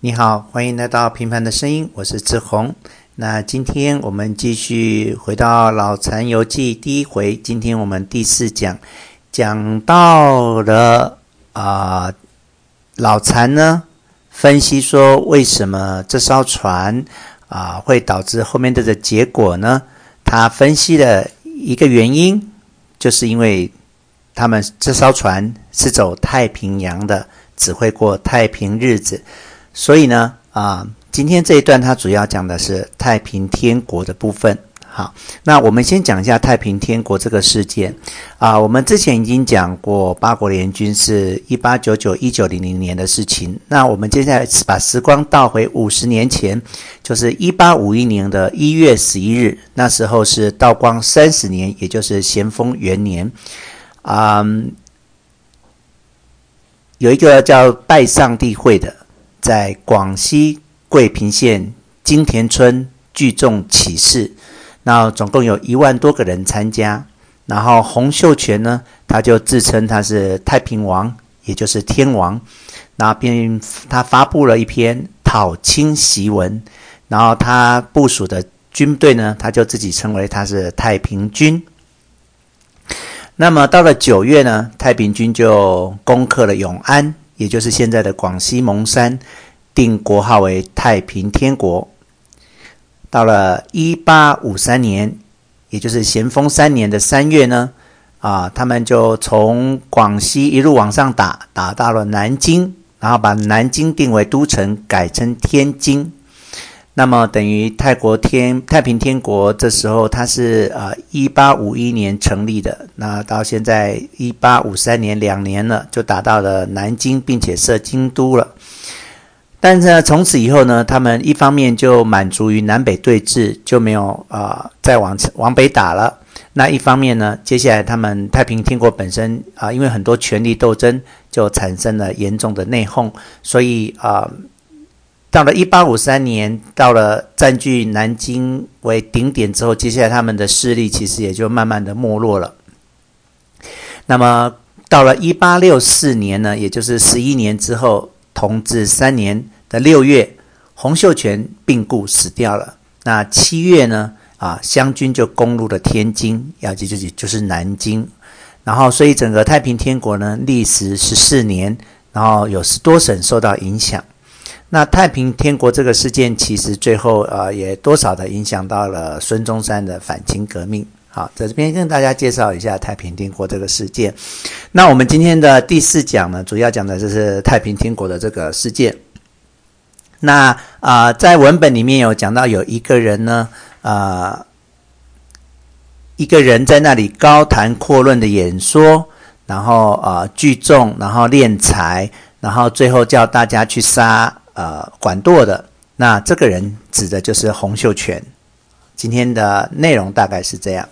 你好，欢迎来到平凡的声音，我是志宏。那今天我们继续回到《老残游记》第一回，今天我们第四讲讲到了啊、老残呢分析说为什么这艘船啊、会导致后面这个结果呢？他分析了一个原因，就是因为他们这艘船是走太平洋的，只会过太平日子。所以呢，啊，今天这一段它主要讲的是太平天国的部分。好，那我们先讲一下太平天国这个事件。啊，我们之前已经讲过八国联军是一八九九一九零零年的事情。那我们接下来把时光倒回五十年前，就是一八五一年的一月十一日，那时候是道光三十年，也就是咸丰元年。啊，有一个叫拜上帝会的。在广西桂平县金田村聚众起事，那总共有一万多个人参加。然后洪秀全呢，他就自称他是太平王，也就是天王。那并他发布了一篇讨清檄文，然后他部署的军队呢，他就自己称为他是太平军。那么到了九月呢，太平军就攻克了永安。也就是现在的广西蒙山，定国号为太平天国。到了一八五三年，也就是咸丰三年的三月呢，啊，他们就从广西一路往上打，打到了南京，然后把南京定为都城，改称天津。那么等于泰国天太平天国，这时候它是呃一八五一年成立的，那到现在一八五三年两年了，就打到了南京，并且设京都了。但是呢，从此以后呢，他们一方面就满足于南北对峙，就没有啊、再往往北打了。那一方面呢，接下来他们太平天国本身啊、因为很多权力斗争，就产生了严重的内讧，所以啊。到了一八五三年，到了占据南京为顶点之后，接下来他们的势力其实也就慢慢的没落了。那么到了一八六四年呢，也就是十一年之后，同治三年的六月，洪秀全病故死掉了。那七月呢，啊，湘军就攻入了天津，要记住就是南京。然后，所以整个太平天国呢，历时十四年，然后有十多省受到影响。那太平天国这个事件，其实最后呃也多少的影响到了孙中山的反清革命。好，在这边跟大家介绍一下太平天国这个事件。那我们今天的第四讲呢，主要讲的就是太平天国的这个事件。那啊、在文本里面有讲到有一个人呢，啊、一个人在那里高谈阔论的演说，然后啊、聚众，然后敛财，然后最后叫大家去杀。呃，管舵的那这个人指的就是洪秀全。今天的内容大概是这样。